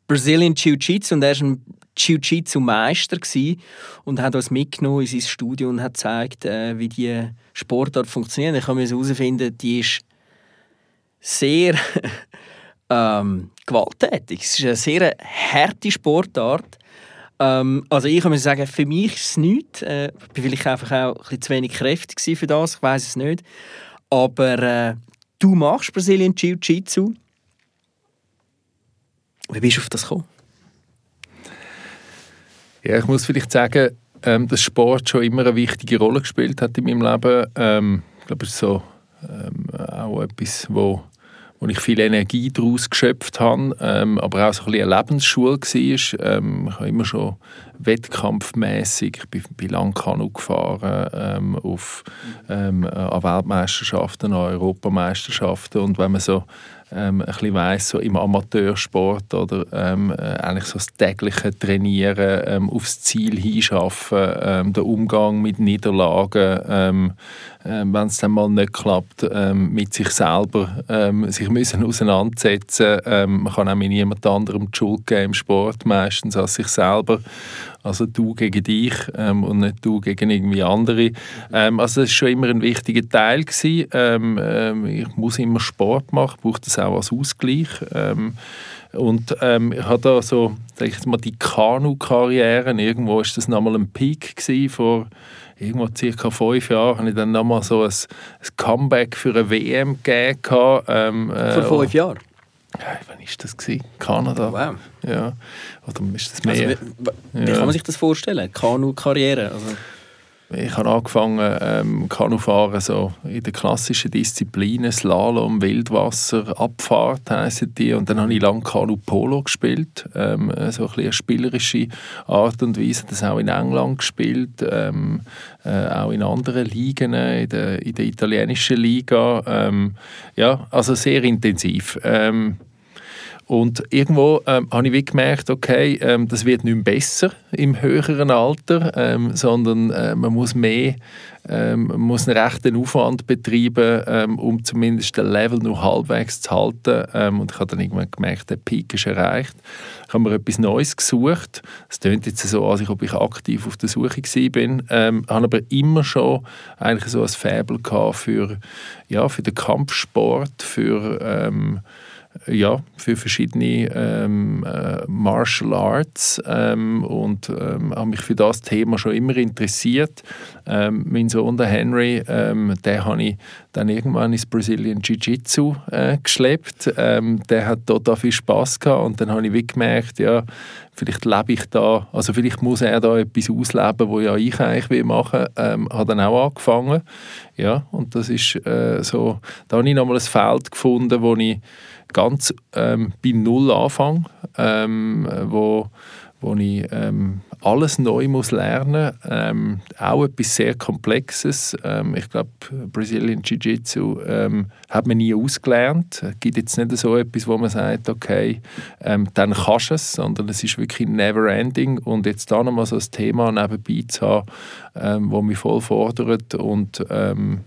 Brazilian Jiu-Jitsu und er war ein Jiu-Jitsu-Meister und hat uns mitgenommen in sein Studio und hat gezeigt, äh, wie die Sportart funktioniert. Ich habe herausfinden, die ist sehr ähm, gewalttätig. Es ist eine sehr harte Sportart. Ähm, also ich muss sagen, für mich ist es nichts. Äh, ich war vielleicht einfach auch ein zu wenig kräftig für das, ich weiß es nicht. Aber äh, du machst Brazilian Jiu-Jitsu. Wie bist du auf das gekommen? Ja, ich muss vielleicht sagen, ähm, dass Sport schon immer eine wichtige Rolle gespielt hat in meinem Leben. Ähm, ich glaube, es ist so ähm, auch etwas, wo wo ich viel Energie daraus geschöpft habe, ähm, aber auch so ein bisschen eine Lebensschule war. Ähm, ich habe immer schon wettkampfmäßig, ich bin, bin lang Kanu gefahren, ähm, auf, ähm, an Weltmeisterschaften, an Europameisterschaften und wenn man so ähm, ein bisschen weiss, so im Amateursport oder ähm, äh, eigentlich so das tägliche Trainieren, ähm, aufs Ziel hinschaffen, ähm, der Umgang mit Niederlagen, ähm, ähm, wenn es dann mal nicht klappt, ähm, mit sich selber sich müssen auseinandersetzen. Man kann auch mit niemand anderem die Schuld geben im Sport, meistens als sich selber. Also du gegen dich ähm, und nicht du gegen irgendwie andere. Ähm, also das war schon immer ein wichtiger Teil. Gewesen. Ähm, ähm, ich muss immer Sport machen, brauche das auch als Ausgleich. Ähm, und ähm, ich habe da so, sag ich jetzt mal, die Kanu-Karriere, irgendwo war das nochmal ein Peak gewesen, vor irgendwo circa fünf Jahren habe ich dann nochmal so ein, ein Comeback für eine WM gegeben. Ähm, äh, Vor fünf Jahren? Ja, wann war das? Gewesen? Kanada. Wow. Ja. Oder ist das mehr? Also, wie, wie ja. kann man sich das vorstellen? Kanu-Karriere? Also ich habe angefangen ähm, Kanufahren so in den klassischen Disziplinen, Slalom, Wildwasser, Abfahrt heissen die und dann habe ich lange Kanu Polo gespielt, ähm, so ein eine spielerische Art und Weise, das auch in England gespielt, ähm, äh, auch in anderen Ligen, in der, in der italienischen Liga, ähm, ja, also sehr intensiv. Ähm, und irgendwo ähm, habe ich wie gemerkt, okay, ähm, das wird nicht mehr besser im höheren Alter, ähm, sondern äh, man muss mehr, ähm, man muss einen rechten Aufwand betreiben, ähm, um zumindest den Level noch halbwegs zu halten. Ähm, und ich habe dann irgendwann gemerkt, der Peak ist erreicht. Ich habe mir etwas Neues gesucht. Es klingt jetzt so, als ob ich aktiv auf der Suche war. Ähm, habe aber immer schon eigentlich so ein Faible für, ja, für den Kampfsport, für ja, für verschiedene ähm, äh, Martial Arts ähm, und ähm, habe mich für das Thema schon immer interessiert. Ähm, mein Sohn, der Henry, ähm, den habe ich dann irgendwann ins Brazilian Jiu-Jitsu äh, geschleppt. Ähm, der hat total viel Spaß gehabt und dann habe ich wie gemerkt, ja, vielleicht lebe ich da, also vielleicht muss er da etwas ausleben, wo ja ich eigentlich will machen. Ähm, habe dann auch angefangen, ja, und das ist äh, so, da habe ich nochmal ein Feld gefunden, wo ich ganz ähm, bei Null anfange, ähm, wo, wo ich ähm, alles neu muss lernen muss. Ähm, auch etwas sehr Komplexes. Ähm, ich glaube, Brazilian Jiu-Jitsu ähm, hat man nie ausgelernt. Es gibt jetzt nicht so etwas, wo man sagt, okay, ähm, dann kannst du es, sondern es ist wirklich never ending. Und jetzt da nochmal so ein Thema nebenbei zu haben, ähm, wo mich voll fordert und ähm,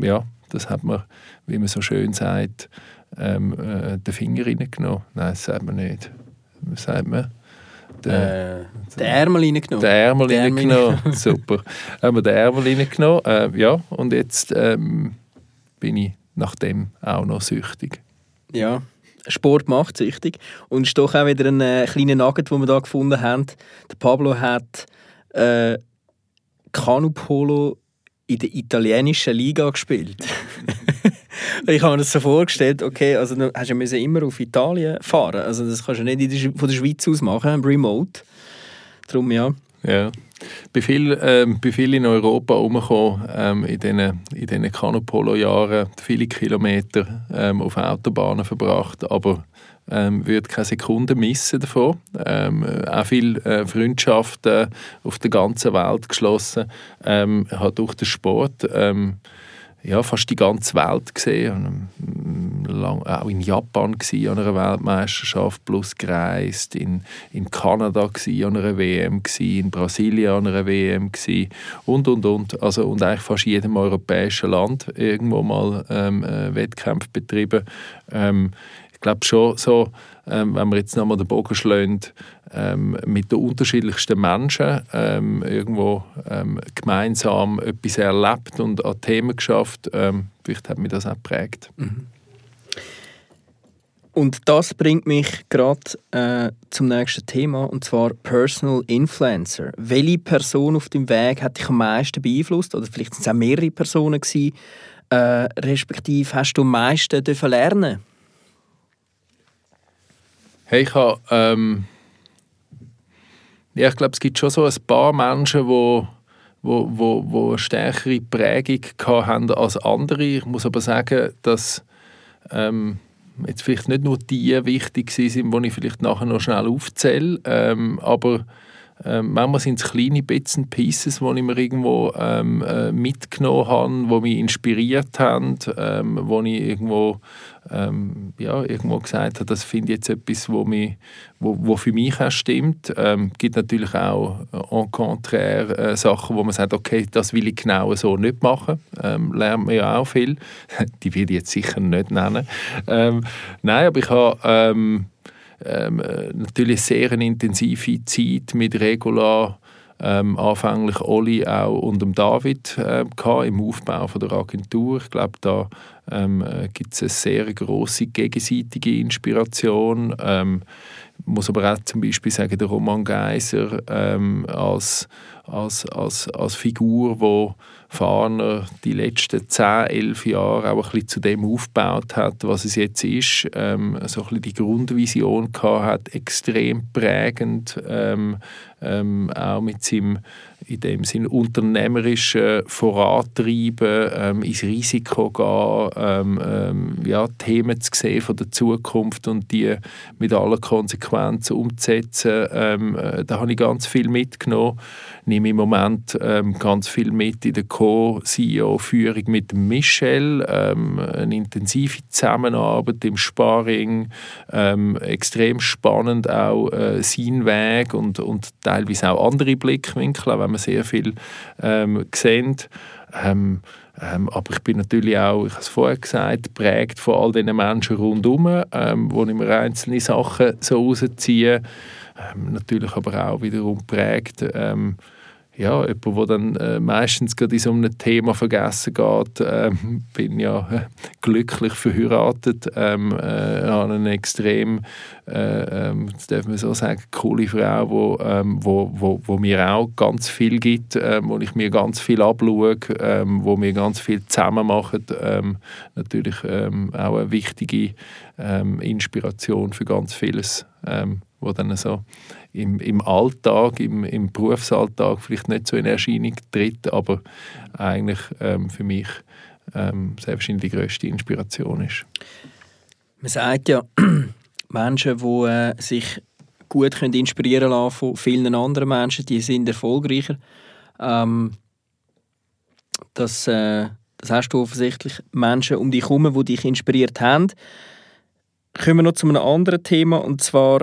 ja, das hat man, wie man so schön sagt, ähm, äh, den Finger reingenommen. Nein, das sagt man nicht. Was sagt man? Den, äh, den Ärmel reingenommen. Den Ärmel reingenommen, super. Haben wir den Ärmel reingenommen, äh, ja, und jetzt ähm, bin ich nach dem auch noch süchtig. Ja, Sport macht süchtig. Und es ist doch auch wieder ein äh, kleiner Nugget, den wir hier gefunden haben. Der Pablo hat äh, Kanupolo in der italienischen Liga gespielt. ich habe mir das so vorgestellt, okay, also du hast ja immer auf Italien fahren. Also das kannst du nicht von der Schweiz aus machen, remote. Darum ja. Ja. Bin viel, ähm, bin viel in Europa rumgekommen, ähm, in diesen in den Canopolo-Jahren, viele Kilometer ähm, auf Autobahnen verbracht, aber ähm, würde keine Sekunde missen davon. Ähm, auch viele äh, Freundschaften auf der ganzen Welt geschlossen, ähm, durch den Sport ähm, ja, fast die ganze Welt gesehen. Lang, auch in Japan war an einer Weltmeisterschaft plus gereist, in, in Kanada war an einer WM, in Brasilien an einer WM und, und, und. Also, und eigentlich fast jedem europäischen Land irgendwo mal ähm, äh, Wettkämpfe betrieben. Ähm, ich glaube schon so, ähm, wenn man jetzt nochmal den Bogen schlägt, ähm, mit den unterschiedlichsten Menschen ähm, irgendwo ähm, gemeinsam etwas erlebt und an Themen geschafft. Ähm, vielleicht hat mich das auch geprägt. Mhm. Und das bringt mich gerade äh, zum nächsten Thema, und zwar Personal Influencer. Welche Person auf dem Weg hat dich am meisten beeinflusst? Oder vielleicht sind es auch mehrere Personen gewesen, äh, respektive hast du am meisten lernen Hey, ich habe ähm, ja, ich glaube, es gibt schon so ein paar Menschen, die wo, wo, wo eine stärkere Prägung haben als andere. Ich muss aber sagen, dass ähm, jetzt vielleicht nicht nur die wichtig sind, die ich vielleicht nachher noch schnell aufzähle, ähm, aber ähm, manchmal sind es kleine Bits and Pieces, die ich mir irgendwo ähm, äh, mitgenommen habe, die mich inspiriert haben, ähm, wo ich irgendwo, ähm, ja, irgendwo gesagt habe, das finde ich jetzt etwas, wo, mich, wo, wo für mich auch stimmt. Es ähm, gibt natürlich auch äh, en contraire äh, Sachen, wo man sagt, okay, das will ich genau so nicht machen. Ähm, lernt man ja auch viel. Die will ich jetzt sicher nicht nennen. Ähm, nein, aber ich habe ähm, äh, natürlich sehr eine intensive Zeit mit Regula, ähm, anfänglich Oli auch und dem David äh, im Aufbau von der Agentur. Ich glaube, da ähm, äh, gibt es eine sehr große gegenseitige Inspiration. Ähm, ich muss aber auch zum Beispiel sagen, der Roman Geiser ähm, als, als, als, als Figur, die Fahner die letzten 10, 11 Jahre auch ein bisschen zu dem aufgebaut hat, was es jetzt ist. Ähm, so ein bisschen die Grundvision gehabt hat, extrem prägend, ähm, ähm, auch mit seinem in dem Sinn unternehmerischen Vorantreiben, ähm, ins Risiko gehen, ähm, ähm, ja, Themen zu sehen von der Zukunft und die mit allen Konsequenzen umzusetzen. Ähm, äh, da habe ich ganz viel mitgenommen. Nehme im Moment ähm, ganz viel mit in der Co-CEO-Führung mit Michel, ähm, eine intensive Zusammenarbeit im Sparring, extrem spannend auch äh, sein Weg und, und teilweise auch andere Blickwinkel, wenn man sehr viel ähm, sehen. Ähm, ähm, aber ich bin natürlich auch, ich habe es vorher gesagt, geprägt von all diesen Menschen rundherum, ähm, wo ich mir einzelne Sachen so rausziehe. Ähm, natürlich aber auch wiederum geprägt ähm, ja, jemand, der dann äh, meistens gerade in so einem Thema vergessen geht, ähm, bin ja äh, glücklich verheiratet, ähm, äh, habe eine extrem, äh, ähm, darf man so sagen, coole Frau, wo, ähm, wo, wo, wo mir auch ganz viel gibt, ähm, wo ich mir ganz viel abschaue, ähm, wo wir ganz viel zusammen machen. Ähm, natürlich ähm, auch eine wichtige ähm, Inspiration für ganz vieles, ähm, wo dann so im, im Alltag, im, im Berufsalltag vielleicht nicht so in Erscheinung tritt, aber eigentlich ähm, für mich ähm, wahrscheinlich die grösste Inspiration ist. Man sagt ja, Menschen, die äh, sich gut können inspirieren lassen von vielen anderen Menschen, die sind erfolgreicher. Ähm, das, äh, das hast du offensichtlich Menschen um dich herum, die dich inspiriert haben. Kommen wir noch zu einem anderen Thema, und zwar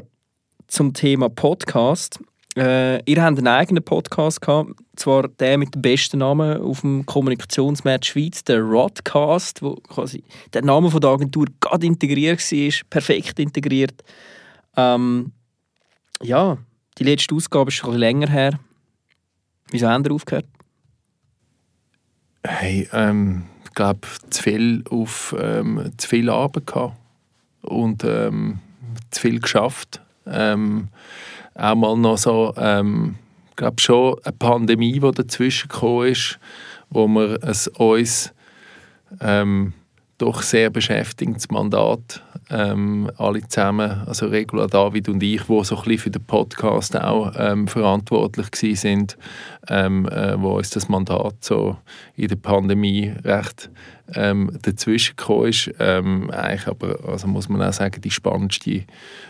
zum Thema Podcast. Äh, ihr habt einen eigenen Podcast gehabt, zwar der mit dem besten Namen auf dem Kommunikationsmarkt Schweiz, der Rodcast, wo quasi der Name von der Agentur gerade integriert war, perfekt integriert. Ähm, ja, die letzte Ausgabe ist schon länger her. Wieso haben ihr aufgehört? Hey, ähm, ich glaube, zu viel auf ähm, zu viel Arbeit gehabt und ähm, zu viel geschafft ähm, auch mal noch so, ähm, glaube schon eine Pandemie, die dazwischen gekommen ist, wo wir es uns ähm, doch sehr beschäftigendes Mandat ähm, alle zusammen, also Regula, David und ich, wo so ein bisschen für den Podcast auch ähm, verantwortlich sind, ähm, äh, wo uns das Mandat so in der Pandemie recht ähm, dazwischen gekommen ist. Ähm, eigentlich aber, also muss man auch sagen, die spannendste,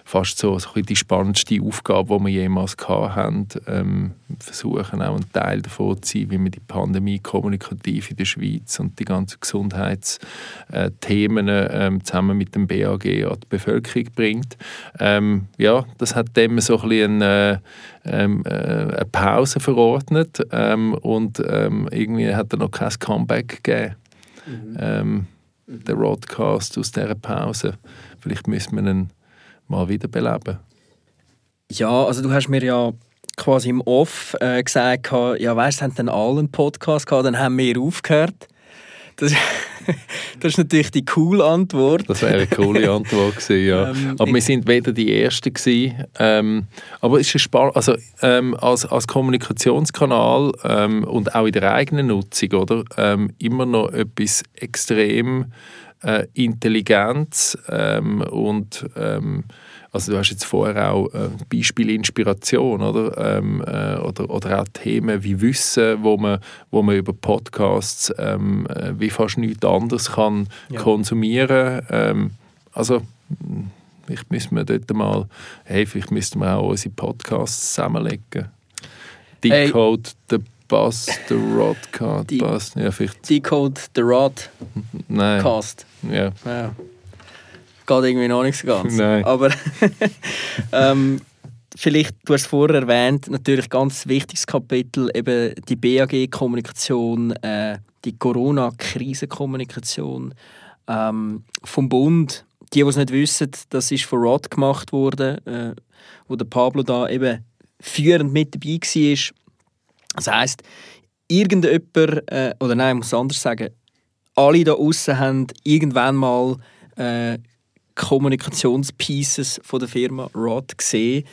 fast so, so die spannendste Aufgabe, die wir jemals hatten. Ähm, versuchen auch ein Teil davon zu sein, wie man die Pandemie kommunikativ in der Schweiz und die ganzen Gesundheitsthemen ähm, zusammen mit dem BAG an die Bevölkerung bringt. Ähm, ja, das hat dem so ein bisschen eine, ähm, äh, eine Pause verordnet ähm, und irgendwie hat er noch kein Comeback gegeben mhm. ähm, der Broadcast aus dieser Pause. Vielleicht müssen wir ihn mal wiederbeleben. Ja, also du hast mir ja quasi im Off äh, gesagt, ja weißt, du, haben dann alle einen Podcast gehabt, dann haben wir aufgehört. Das, das ist natürlich die coole Antwort. Das wäre eine coole Antwort gewesen, ja. Ähm, aber wir sind weder die Ersten gewesen, ähm, aber es ist spannend, also ähm, als, als Kommunikationskanal ähm, und auch in der eigenen Nutzung, oder, ähm, immer noch etwas extrem äh, Intelligenz ähm, und also du hast jetzt vorher auch äh, Beispiel Inspiration oder? Ähm, äh, oder, oder auch Themen wie Wissen, wo man, wo man über Podcasts ähm, äh, wie fast nichts anderes kann ja. konsumieren. Ähm, also vielleicht müssen wir dort mal, hey, vielleicht müssten wir auch unsere Podcasts zusammenlegen. Decode the Bus, the Rodcast. Ja, vielleicht. Decode the Rod Nein. Cast. Ja. Ja. Geht irgendwie noch nicht so ganz. Nein. Aber ähm, vielleicht, du hast es vorher erwähnt, natürlich ganz wichtiges Kapitel, eben die BAG-Kommunikation, äh, die Corona-Krisenkommunikation ähm, vom Bund. Die, die es nicht wissen, das ist von Rod gemacht worden, äh, wo der Pablo da eben führend mit dabei war. Das heisst, irgendjemand, äh, oder nein, ich muss es anders sagen, alle da außen haben irgendwann mal äh, Kommunikationspieces von der Firma Rod gesehen,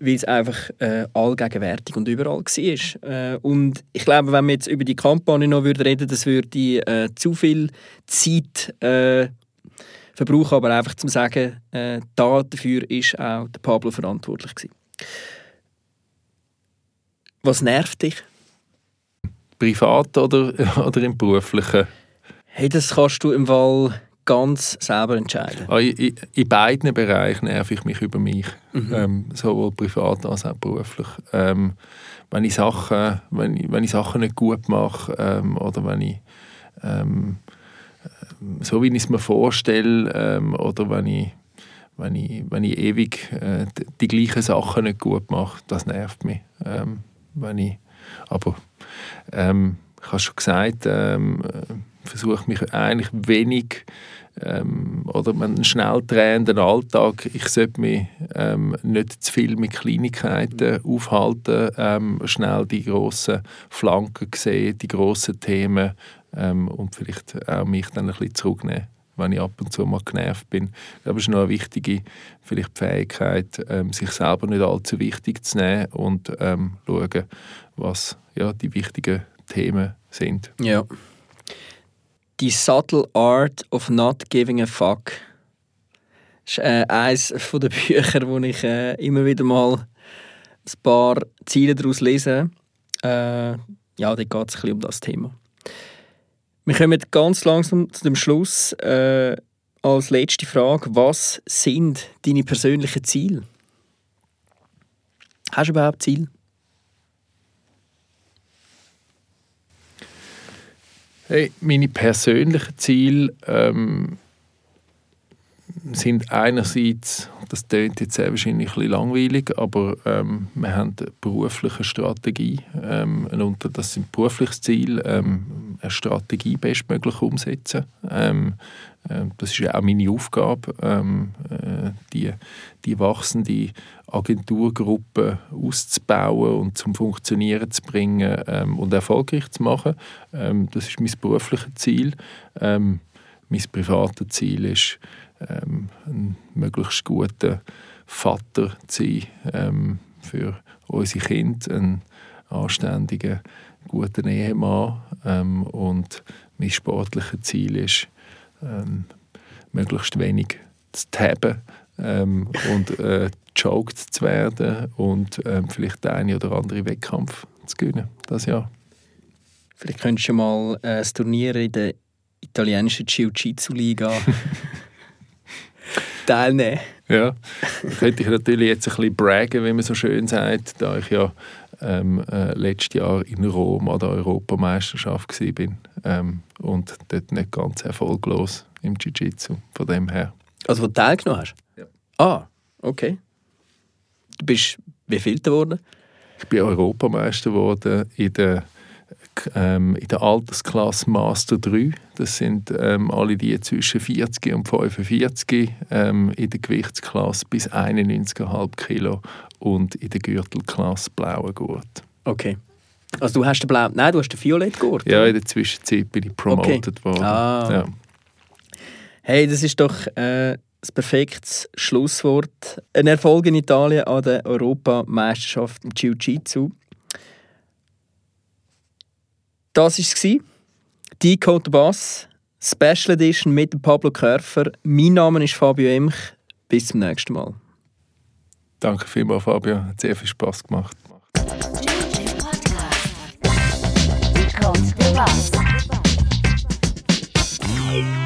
weil es einfach äh, allgegenwärtig und überall war. Äh, und ich glaube, wenn wir jetzt über die Kampagne noch reden würden, das würde äh, zu viel Zeit äh, verbrauchen, aber einfach zum sagen, äh, da dafür ist auch der Pablo verantwortlich gewesen. Was nervt dich? Privat oder, oder im beruflichen? Hey, das kannst du im Fall ganz selber entscheiden. Ah, In, in, beiden Bereichen nerv ich mich über mich, ähm, sowohl privat als auch beruflich. Ähm, wenn, ich Sachen, wenn, ich, wenn ich Sachen nicht gut mache ähm, oder wenn ich ähm, ähm, so wie ich es mir vorstelle ähm, oder wenn ich, wenn ich, wenn ich ewig äh, die, die gleichen Sachen nicht gut mache, das nervt mich. Ähm, wenn ich, aber ich habe schon gesagt, ähm, äh, versuche mich eigentlich wenig ähm, oder einen schnell drehenden Alltag. Ich sollte mich ähm, nicht zu viel mit Kleinigkeiten aufhalten, ähm, schnell die grossen Flanken sehen, die grossen Themen ähm, und vielleicht auch mich dann ein bisschen zurücknehmen, wenn ich ab und zu mal genervt bin. Es ist noch eine wichtige vielleicht die Fähigkeit, ähm, sich selber nicht allzu wichtig zu nehmen und ähm, schauen, was ja, die wichtigen Themen sind. Ja. Die Subtle Art of Not Giving a Fuck. Das ist äh, eines der Bücher, wo ich äh, immer wieder mal ein paar Ziele daraus lese. Äh, ja, da geht es ein bisschen um das Thema. Wir kommen ganz langsam zu dem Schluss. Äh, als letzte Frage, was sind deine persönlichen Ziele? Hast du überhaupt Ziele? Hey, meine persönlichen Ziele ähm, sind einerseits, das klingt jetzt sehr wahrscheinlich ein bisschen langweilig, aber ähm, wir haben eine berufliche Strategie. Ähm, und das sind berufliches Ziel, ähm, eine Strategie bestmöglich umsetzen. Ähm, ähm, das ist ja auch meine Aufgabe, ähm, äh, die, die wachsende Agenturgruppe auszubauen und zum Funktionieren zu bringen ähm, und erfolgreich zu machen. Ähm, das ist mein berufliches Ziel. Mein privates Ziel ist, ähm, ein möglichst guter Vater zu sein ähm, für unsere Kinder, ein anständiger, guter Ehemann. Ähm, und mein sportliches Ziel ist, ähm, möglichst wenig zu taben ähm, und äh, gejoked zu werden und ähm, vielleicht den einen oder anderen Wettkampf zu gewinnen. Das Jahr. Vielleicht könntest du mal äh, das Turnier in der italienischen Jiu-Jitsu-Liga teilnehmen. Ja, könnte ich natürlich jetzt ein bisschen braggen, wie man so schön sagt, da ich ja ähm, äh, letztes Jahr in Rom an der Europameisterschaft war ähm, und dort nicht ganz erfolglos im Jiu-Jitsu, von dem her. Also, wo du teilgenommen hast? Ja. Ah, okay. Du bist wie viel geworden? Ich bin Europameister geworden in der, ähm, in der Altersklasse Master 3. Das sind ähm, alle die zwischen 40 und 45 ähm, in der Gewichtsklasse bis 91,5 Kilo und in der Gürtelklasse blauer Gurt. Okay. Also, du hast den blauen, nein, du hast den Violett Gurt. Ja, in der Zwischenzeit bin ich promoted worden. Ah. Ja. Hey, das ist doch äh, das perfektes Schlusswort. Ein Erfolg in Italien an der Europameisterschaft im Jiu-Jitsu. Das war es. Decode the Bass, Special Edition mit dem Pablo Körfer. Mein Name ist Fabio Emch. Bis zum nächsten Mal. Danke vielmals, Fabio. Hat sehr viel Spaß gemacht. Podcast.